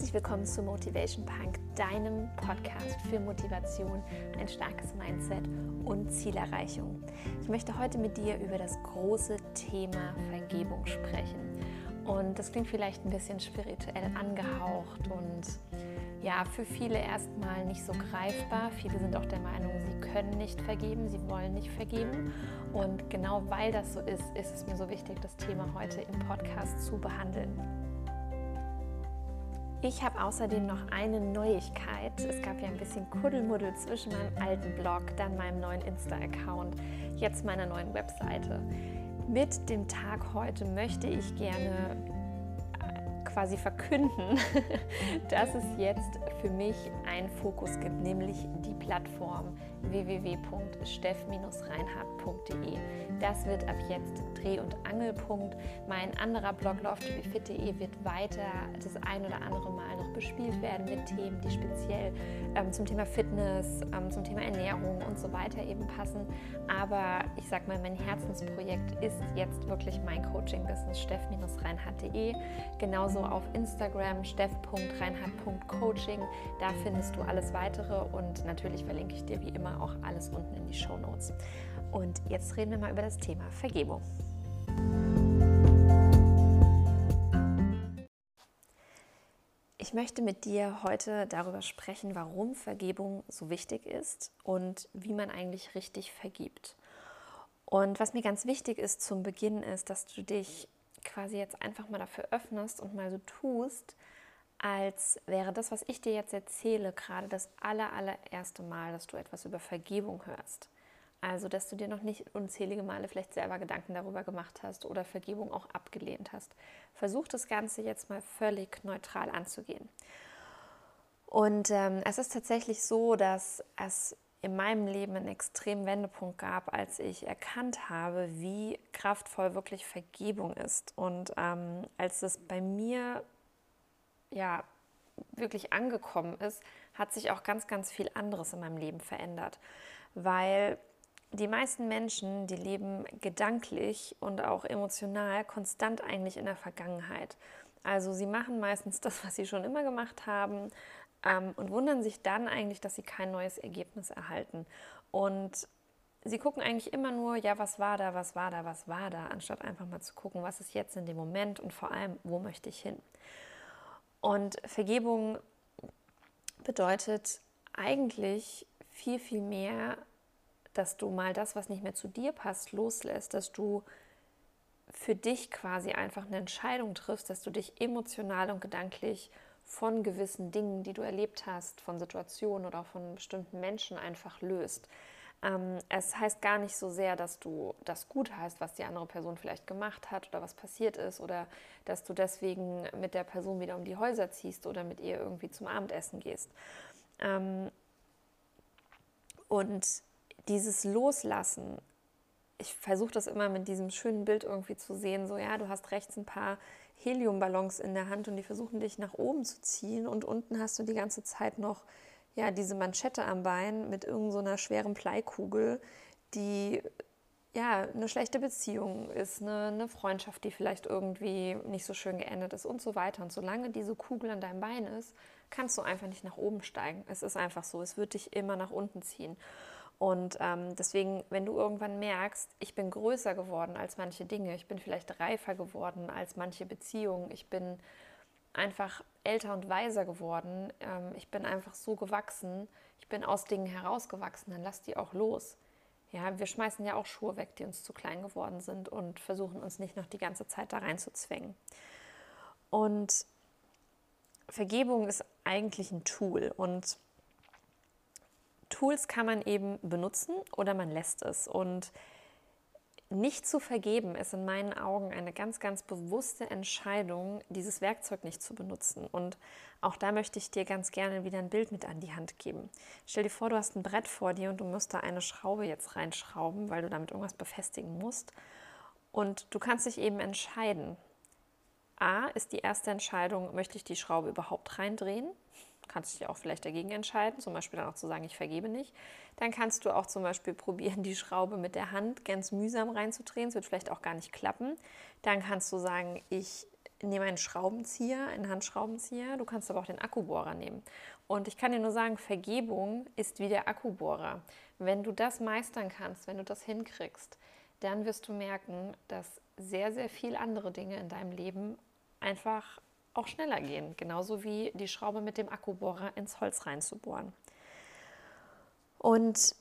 Herzlich willkommen zu Motivation Punk, deinem Podcast für Motivation, ein starkes Mindset und Zielerreichung. Ich möchte heute mit dir über das große Thema Vergebung sprechen. Und das klingt vielleicht ein bisschen spirituell angehaucht und ja, für viele erstmal nicht so greifbar. Viele sind auch der Meinung, sie können nicht vergeben, sie wollen nicht vergeben. Und genau weil das so ist, ist es mir so wichtig, das Thema heute im Podcast zu behandeln. Ich habe außerdem noch eine Neuigkeit. Es gab ja ein bisschen Kuddelmuddel zwischen meinem alten Blog, dann meinem neuen Insta-Account, jetzt meiner neuen Webseite. Mit dem Tag heute möchte ich gerne quasi verkünden, dass es jetzt für mich einen Fokus gibt, nämlich die Plattform www.steff-reinhardt.de. Das wird ab jetzt Dreh- und Angelpunkt. Mein anderer Blog loveToBeFit.de wird weiter das ein oder andere Mal noch bespielt werden mit Themen, die speziell ähm, zum Thema Fitness, ähm, zum Thema Ernährung und so weiter eben passen. Aber ich sag mal, mein Herzensprojekt ist jetzt wirklich mein Coaching-Business steff-reinhardt.de. Genauso auf Instagram steff.reinhardt.coaching. Da findest du alles weitere und natürlich verlinke ich dir wie immer auch alles unten in die Show Notes. Und jetzt reden wir mal über das Thema Vergebung. Ich möchte mit dir heute darüber sprechen, warum Vergebung so wichtig ist und wie man eigentlich richtig vergibt. Und was mir ganz wichtig ist zum Beginn ist, dass du dich quasi jetzt einfach mal dafür öffnest und mal so tust, als wäre das, was ich dir jetzt erzähle, gerade das aller, allererste Mal, dass du etwas über Vergebung hörst. Also, dass du dir noch nicht unzählige Male vielleicht selber Gedanken darüber gemacht hast oder Vergebung auch abgelehnt hast. Versuch das Ganze jetzt mal völlig neutral anzugehen. Und ähm, es ist tatsächlich so, dass es in meinem Leben einen extremen Wendepunkt gab, als ich erkannt habe, wie kraftvoll wirklich Vergebung ist. Und ähm, als es bei mir ja wirklich angekommen ist, hat sich auch ganz, ganz viel anderes in meinem Leben verändert. Weil die meisten Menschen, die leben gedanklich und auch emotional konstant eigentlich in der Vergangenheit. Also sie machen meistens das, was sie schon immer gemacht haben, ähm, und wundern sich dann eigentlich, dass sie kein neues Ergebnis erhalten. Und sie gucken eigentlich immer nur, ja, was war da, was war da, was war da, anstatt einfach mal zu gucken, was ist jetzt in dem Moment und vor allem, wo möchte ich hin. Und Vergebung bedeutet eigentlich viel, viel mehr, dass du mal das, was nicht mehr zu dir passt, loslässt, dass du für dich quasi einfach eine Entscheidung triffst, dass du dich emotional und gedanklich von gewissen Dingen, die du erlebt hast, von Situationen oder von bestimmten Menschen einfach löst. Ähm, es heißt gar nicht so sehr, dass du das gut heißt, was die andere Person vielleicht gemacht hat oder was passiert ist oder dass du deswegen mit der Person wieder um die Häuser ziehst oder mit ihr irgendwie zum Abendessen gehst. Ähm, und dieses Loslassen, ich versuche das immer mit diesem schönen Bild irgendwie zu sehen, so ja, du hast rechts ein paar Heliumballons in der Hand und die versuchen dich nach oben zu ziehen und unten hast du die ganze Zeit noch ja, diese Manschette am Bein mit irgendeiner so schweren Bleikugel, die ja, eine schlechte Beziehung ist, eine, eine, Freundschaft, die vielleicht irgendwie nicht so schön geendet ist und so weiter. Und solange diese Kugel an deinem Bein ist, kannst du einfach nicht nach oben steigen. Es ist einfach so, es wird dich immer nach unten ziehen. Und ähm, deswegen, wenn du irgendwann merkst, ich bin größer geworden als manche Dinge, ich bin vielleicht reifer geworden als manche Beziehungen, ich bin einfach älter und weiser geworden, ähm, ich bin einfach so gewachsen, ich bin aus Dingen herausgewachsen, dann lass die auch los. Ja, wir schmeißen ja auch Schuhe weg, die uns zu klein geworden sind und versuchen uns nicht noch die ganze Zeit da reinzuzwängen. Und Vergebung ist eigentlich ein Tool und Tools kann man eben benutzen oder man lässt es. Und nicht zu vergeben ist in meinen Augen eine ganz, ganz bewusste Entscheidung, dieses Werkzeug nicht zu benutzen. Und auch da möchte ich dir ganz gerne wieder ein Bild mit an die Hand geben. Stell dir vor, du hast ein Brett vor dir und du musst da eine Schraube jetzt reinschrauben, weil du damit irgendwas befestigen musst. Und du kannst dich eben entscheiden. A ist die erste Entscheidung, möchte ich die Schraube überhaupt reindrehen? Kannst dich auch vielleicht dagegen entscheiden, zum Beispiel dann auch zu sagen, ich vergebe nicht. Dann kannst du auch zum Beispiel probieren, die Schraube mit der Hand ganz mühsam reinzudrehen. Es wird vielleicht auch gar nicht klappen. Dann kannst du sagen, ich nehme einen Schraubenzieher, einen Handschraubenzieher, du kannst aber auch den Akkubohrer nehmen. Und ich kann dir nur sagen, Vergebung ist wie der Akkubohrer. Wenn du das meistern kannst, wenn du das hinkriegst, dann wirst du merken, dass sehr, sehr viele andere Dinge in deinem Leben einfach auch schneller gehen. Genauso wie die Schraube mit dem Akkubohrer ins Holz reinzubohren. Und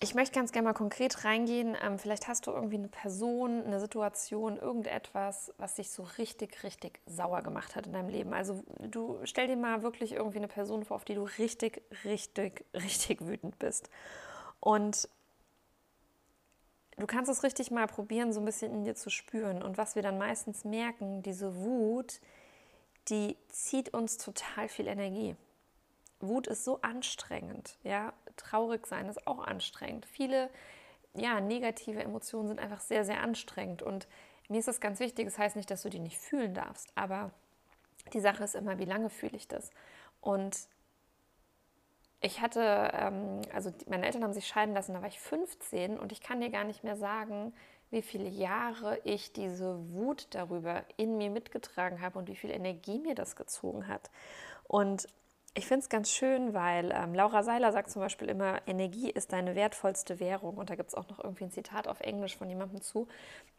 ich möchte ganz gerne mal konkret reingehen. Ähm, vielleicht hast du irgendwie eine Person, eine Situation, irgendetwas, was dich so richtig, richtig sauer gemacht hat in deinem Leben. Also du stell dir mal wirklich irgendwie eine Person vor, auf die du richtig, richtig, richtig wütend bist. Und du kannst es richtig mal probieren, so ein bisschen in dir zu spüren. Und was wir dann meistens merken, diese Wut, die zieht uns total viel Energie. Wut ist so anstrengend, ja. Traurig sein ist auch anstrengend. Viele, ja, negative Emotionen sind einfach sehr, sehr anstrengend. Und mir ist das ganz wichtig. Das heißt nicht, dass du die nicht fühlen darfst, aber die Sache ist immer, wie lange fühle ich das? Und ich hatte, ähm, also meine Eltern haben sich scheiden lassen, da war ich 15 und ich kann dir gar nicht mehr sagen, wie viele Jahre ich diese Wut darüber in mir mitgetragen habe und wie viel Energie mir das gezogen hat. Und ich finde es ganz schön, weil ähm, Laura Seiler sagt zum Beispiel immer, Energie ist deine wertvollste Währung. Und da gibt es auch noch irgendwie ein Zitat auf Englisch von jemandem zu.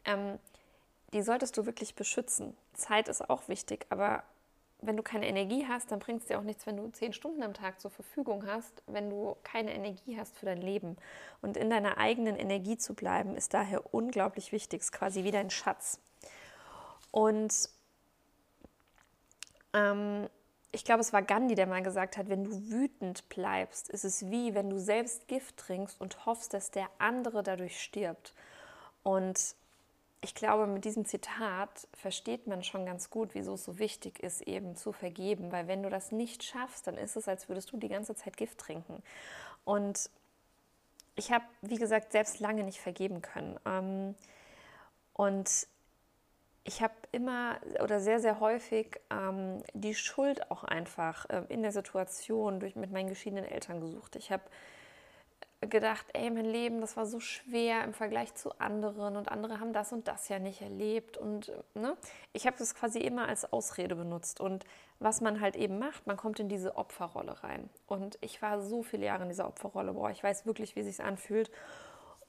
Ähm, die solltest du wirklich beschützen. Zeit ist auch wichtig, aber wenn du keine Energie hast, dann bringt es dir auch nichts, wenn du zehn Stunden am Tag zur Verfügung hast, wenn du keine Energie hast für dein Leben. Und in deiner eigenen Energie zu bleiben, ist daher unglaublich wichtig. ist quasi wie dein Schatz. Und ähm, ich glaube, es war Gandhi, der mal gesagt hat, wenn du wütend bleibst, ist es wie, wenn du selbst Gift trinkst und hoffst, dass der andere dadurch stirbt. Und ich glaube, mit diesem Zitat versteht man schon ganz gut, wieso es so wichtig ist, eben zu vergeben. Weil wenn du das nicht schaffst, dann ist es, als würdest du die ganze Zeit Gift trinken. Und ich habe, wie gesagt, selbst lange nicht vergeben können. Ähm, und ich habe immer oder sehr, sehr häufig ähm, die Schuld auch einfach äh, in der Situation durch, mit meinen geschiedenen Eltern gesucht. Ich habe gedacht, ey, mein Leben, das war so schwer im Vergleich zu anderen und andere haben das und das ja nicht erlebt. Und ne, ich habe das quasi immer als Ausrede benutzt. Und was man halt eben macht, man kommt in diese Opferrolle rein. Und ich war so viele Jahre in dieser Opferrolle. Boah, ich weiß wirklich, wie sich anfühlt.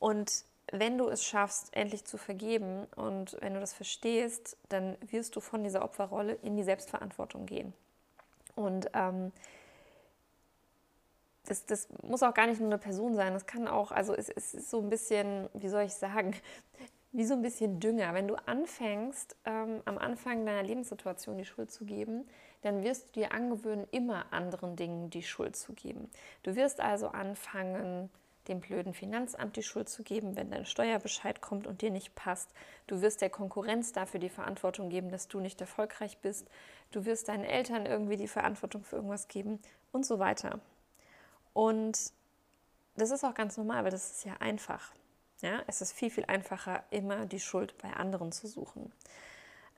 Und wenn du es schaffst, endlich zu vergeben und wenn du das verstehst, dann wirst du von dieser Opferrolle in die Selbstverantwortung gehen. Und ähm, das, das, muss auch gar nicht nur eine Person sein. Das kann auch, also es, es, ist so ein bisschen, wie soll ich sagen, wie so ein bisschen Dünger. Wenn du anfängst, ähm, am Anfang deiner Lebenssituation die Schuld zu geben, dann wirst du dir angewöhnen, immer anderen Dingen die Schuld zu geben. Du wirst also anfangen, dem blöden Finanzamt die Schuld zu geben, wenn dein Steuerbescheid kommt und dir nicht passt. Du wirst der Konkurrenz dafür die Verantwortung geben, dass du nicht erfolgreich bist. Du wirst deinen Eltern irgendwie die Verantwortung für irgendwas geben und so weiter. Und das ist auch ganz normal, weil das ist ja einfach. Ja, es ist viel, viel einfacher, immer die Schuld bei anderen zu suchen.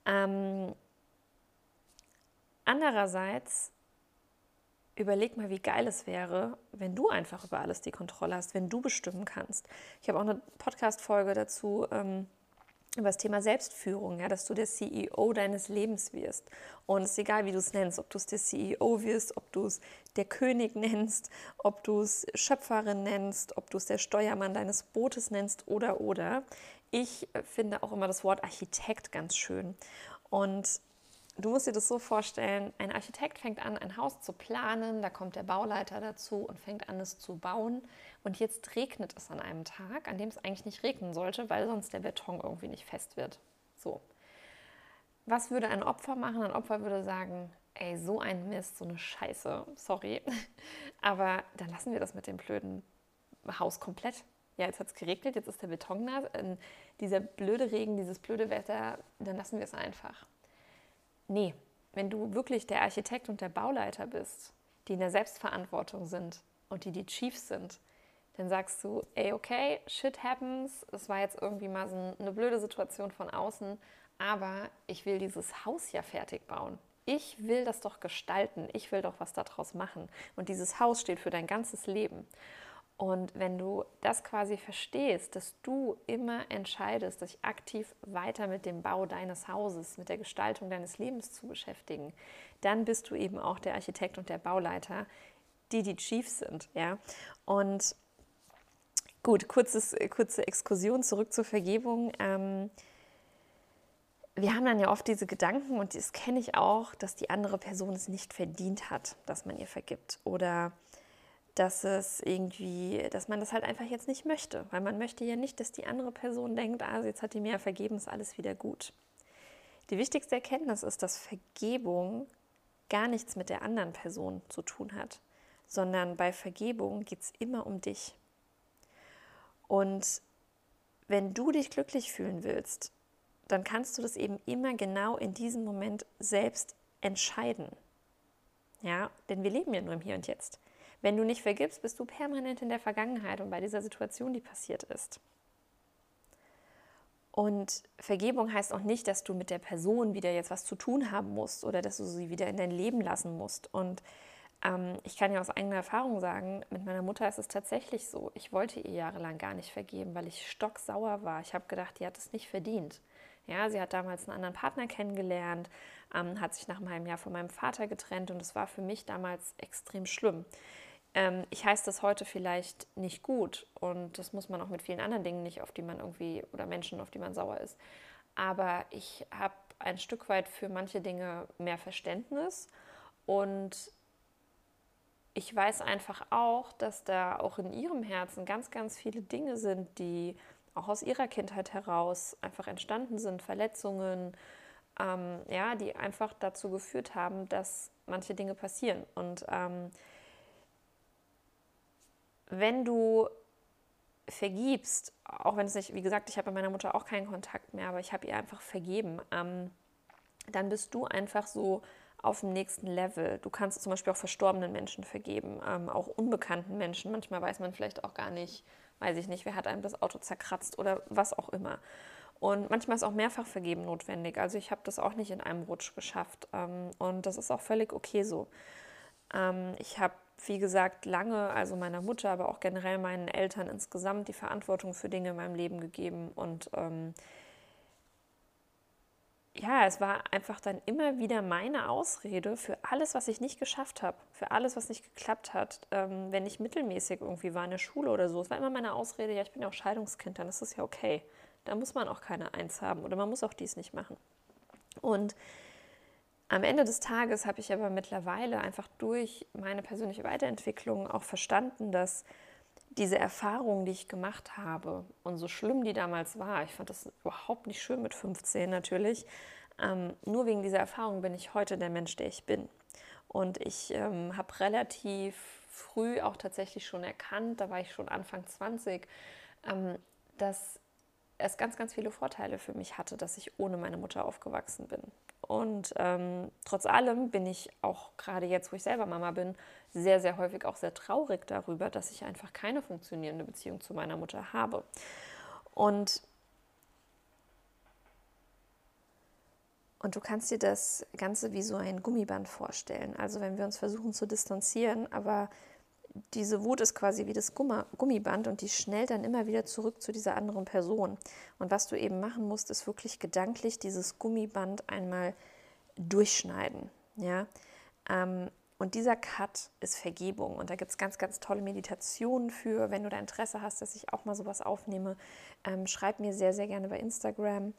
Ähm, andererseits überleg mal, wie geil es wäre, wenn du einfach über alles die Kontrolle hast, wenn du bestimmen kannst. Ich habe auch eine Podcast-Folge dazu ähm, über das Thema Selbstführung, ja, dass du der CEO deines Lebens wirst. Und es ist egal, wie du es nennst, ob du es der CEO wirst, ob du es der König nennst, ob du es Schöpferin nennst, ob du es der Steuermann deines Bootes nennst oder oder. Ich finde auch immer das Wort Architekt ganz schön. Und Du musst dir das so vorstellen, ein Architekt fängt an, ein Haus zu planen, da kommt der Bauleiter dazu und fängt an, es zu bauen. Und jetzt regnet es an einem Tag, an dem es eigentlich nicht regnen sollte, weil sonst der Beton irgendwie nicht fest wird. So. Was würde ein Opfer machen? Ein Opfer würde sagen, ey, so ein Mist, so eine Scheiße, sorry. Aber dann lassen wir das mit dem blöden Haus komplett. Ja, jetzt hat es geregnet, jetzt ist der Beton da. Dieser blöde Regen, dieses blöde Wetter, dann lassen wir es einfach. Nee, wenn du wirklich der Architekt und der Bauleiter bist, die in der Selbstverantwortung sind und die die Chiefs sind, dann sagst du, ey, okay, shit happens, es war jetzt irgendwie mal so eine blöde Situation von außen, aber ich will dieses Haus ja fertig bauen. Ich will das doch gestalten, ich will doch was daraus machen. Und dieses Haus steht für dein ganzes Leben. Und wenn du das quasi verstehst, dass du immer entscheidest, dich aktiv weiter mit dem Bau deines Hauses, mit der Gestaltung deines Lebens zu beschäftigen, dann bist du eben auch der Architekt und der Bauleiter, die die Chiefs sind. Ja? Und gut, kurzes, kurze Exkursion zurück zur Vergebung. Ähm, wir haben dann ja oft diese Gedanken, und das kenne ich auch, dass die andere Person es nicht verdient hat, dass man ihr vergibt. Oder dass es irgendwie, dass man das halt einfach jetzt nicht möchte, weil man möchte ja nicht, dass die andere Person denkt, ah, jetzt hat die mir vergeben, ist alles wieder gut. Die wichtigste Erkenntnis ist, dass Vergebung gar nichts mit der anderen Person zu tun hat, sondern bei Vergebung geht es immer um dich. Und wenn du dich glücklich fühlen willst, dann kannst du das eben immer genau in diesem Moment selbst entscheiden. Ja, denn wir leben ja nur im Hier und Jetzt. Wenn du nicht vergibst, bist du permanent in der Vergangenheit und bei dieser Situation, die passiert ist. Und Vergebung heißt auch nicht, dass du mit der Person wieder jetzt was zu tun haben musst oder dass du sie wieder in dein Leben lassen musst. Und ähm, ich kann ja aus eigener Erfahrung sagen, mit meiner Mutter ist es tatsächlich so. Ich wollte ihr jahrelang gar nicht vergeben, weil ich stocksauer war. Ich habe gedacht, die hat es nicht verdient. Ja, sie hat damals einen anderen Partner kennengelernt, ähm, hat sich nach einem halben Jahr von meinem Vater getrennt und es war für mich damals extrem schlimm. Ähm, ich heiße das heute vielleicht nicht gut und das muss man auch mit vielen anderen Dingen nicht, auf die man irgendwie oder Menschen, auf die man sauer ist. Aber ich habe ein Stück weit für manche Dinge mehr Verständnis und ich weiß einfach auch, dass da auch in ihrem Herzen ganz, ganz viele Dinge sind, die auch aus ihrer Kindheit heraus einfach entstanden sind, Verletzungen, ähm, ja, die einfach dazu geführt haben, dass manche Dinge passieren. Und ähm, wenn du vergibst, auch wenn es nicht, wie gesagt, ich habe bei meiner Mutter auch keinen Kontakt mehr, aber ich habe ihr einfach vergeben, ähm, dann bist du einfach so auf dem nächsten Level. Du kannst zum Beispiel auch verstorbenen Menschen vergeben, ähm, auch unbekannten Menschen. Manchmal weiß man vielleicht auch gar nicht, weiß ich nicht, wer hat einem das Auto zerkratzt oder was auch immer. Und manchmal ist auch mehrfach vergeben notwendig. Also ich habe das auch nicht in einem Rutsch geschafft. Ähm, und das ist auch völlig okay so. Ähm, ich habe wie gesagt, lange, also meiner Mutter, aber auch generell meinen Eltern insgesamt die Verantwortung für Dinge in meinem Leben gegeben. Und ähm, ja, es war einfach dann immer wieder meine Ausrede für alles, was ich nicht geschafft habe, für alles, was nicht geklappt hat, ähm, wenn ich mittelmäßig irgendwie war in der Schule oder so. Es war immer meine Ausrede, ja, ich bin ja auch Scheidungskind, dann ist das ja okay. Da muss man auch keine Eins haben oder man muss auch dies nicht machen. Und am Ende des Tages habe ich aber mittlerweile einfach durch meine persönliche Weiterentwicklung auch verstanden, dass diese Erfahrung, die ich gemacht habe und so schlimm die damals war, ich fand das überhaupt nicht schön mit 15 natürlich, ähm, nur wegen dieser Erfahrung bin ich heute der Mensch, der ich bin. Und ich ähm, habe relativ früh auch tatsächlich schon erkannt, da war ich schon Anfang 20, ähm, dass es ganz, ganz viele Vorteile für mich hatte, dass ich ohne meine Mutter aufgewachsen bin. Und ähm, trotz allem bin ich auch gerade jetzt, wo ich selber Mama bin, sehr, sehr häufig auch sehr traurig darüber, dass ich einfach keine funktionierende Beziehung zu meiner Mutter habe. Und, und du kannst dir das Ganze wie so ein Gummiband vorstellen. Also wenn wir uns versuchen zu distanzieren, aber diese Wut ist quasi wie das Gummiband und die schnellt dann immer wieder zurück zu dieser anderen Person. Und was du eben machen musst, ist wirklich gedanklich dieses Gummiband einmal durchschneiden. Ja? Ähm, und dieser Cut ist Vergebung. Und da gibt es ganz, ganz tolle Meditationen für. Wenn du da Interesse hast, dass ich auch mal sowas aufnehme, ähm, schreib mir sehr, sehr gerne bei Instagram.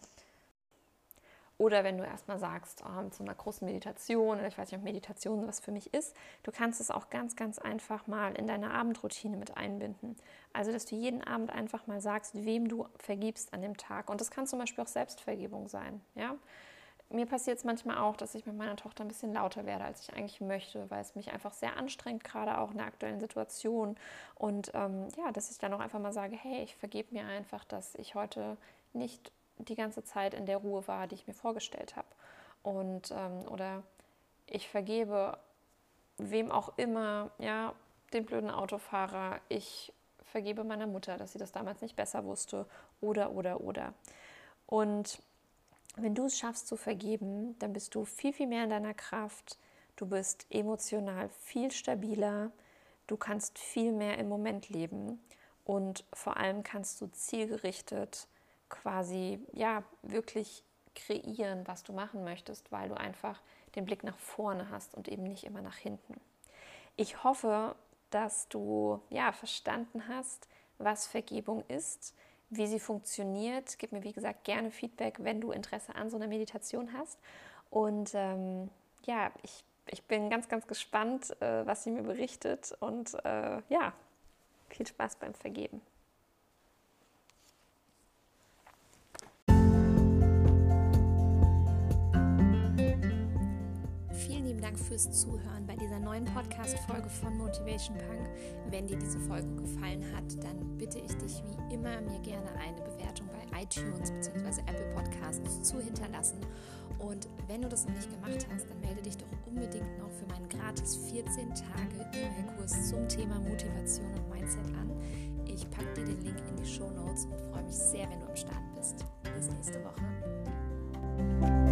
Oder wenn du erstmal sagst, oh, zu einer großen Meditation, oder ich weiß nicht, ob Meditation was für mich ist, du kannst es auch ganz, ganz einfach mal in deine Abendroutine mit einbinden. Also, dass du jeden Abend einfach mal sagst, wem du vergibst an dem Tag. Und das kann zum Beispiel auch Selbstvergebung sein. Ja? Mir passiert es manchmal auch, dass ich mit meiner Tochter ein bisschen lauter werde, als ich eigentlich möchte, weil es mich einfach sehr anstrengt, gerade auch in der aktuellen Situation. Und ähm, ja, dass ich dann auch einfach mal sage, hey, ich vergebe mir einfach, dass ich heute nicht die ganze Zeit in der Ruhe war, die ich mir vorgestellt habe. Und ähm, oder ich vergebe wem auch immer, ja, den blöden Autofahrer, ich vergebe meiner Mutter, dass sie das damals nicht besser wusste, oder, oder, oder. Und wenn du es schaffst zu vergeben, dann bist du viel, viel mehr in deiner Kraft. Du bist emotional viel stabiler. Du kannst viel mehr im Moment leben und vor allem kannst du zielgerichtet quasi ja wirklich kreieren, was du machen möchtest, weil du einfach den Blick nach vorne hast und eben nicht immer nach hinten. Ich hoffe, dass du ja verstanden hast, was Vergebung ist, wie sie funktioniert. Gib mir wie gesagt gerne Feedback, wenn du Interesse an so einer Meditation hast. Und ähm, ja, ich, ich bin ganz, ganz gespannt, äh, was sie mir berichtet. Und äh, ja, viel Spaß beim Vergeben. Dank fürs Zuhören bei dieser neuen Podcast-Folge von Motivation Punk. Wenn dir diese Folge gefallen hat, dann bitte ich dich wie immer, mir gerne eine Bewertung bei iTunes bzw. Apple Podcasts zu hinterlassen. Und wenn du das noch nicht gemacht hast, dann melde dich doch unbedingt noch für meinen gratis 14 Tage E-Mail-Kurs zum Thema Motivation und Mindset an. Ich packe dir den Link in die Show Notes und freue mich sehr, wenn du am Start bist. Bis nächste Woche.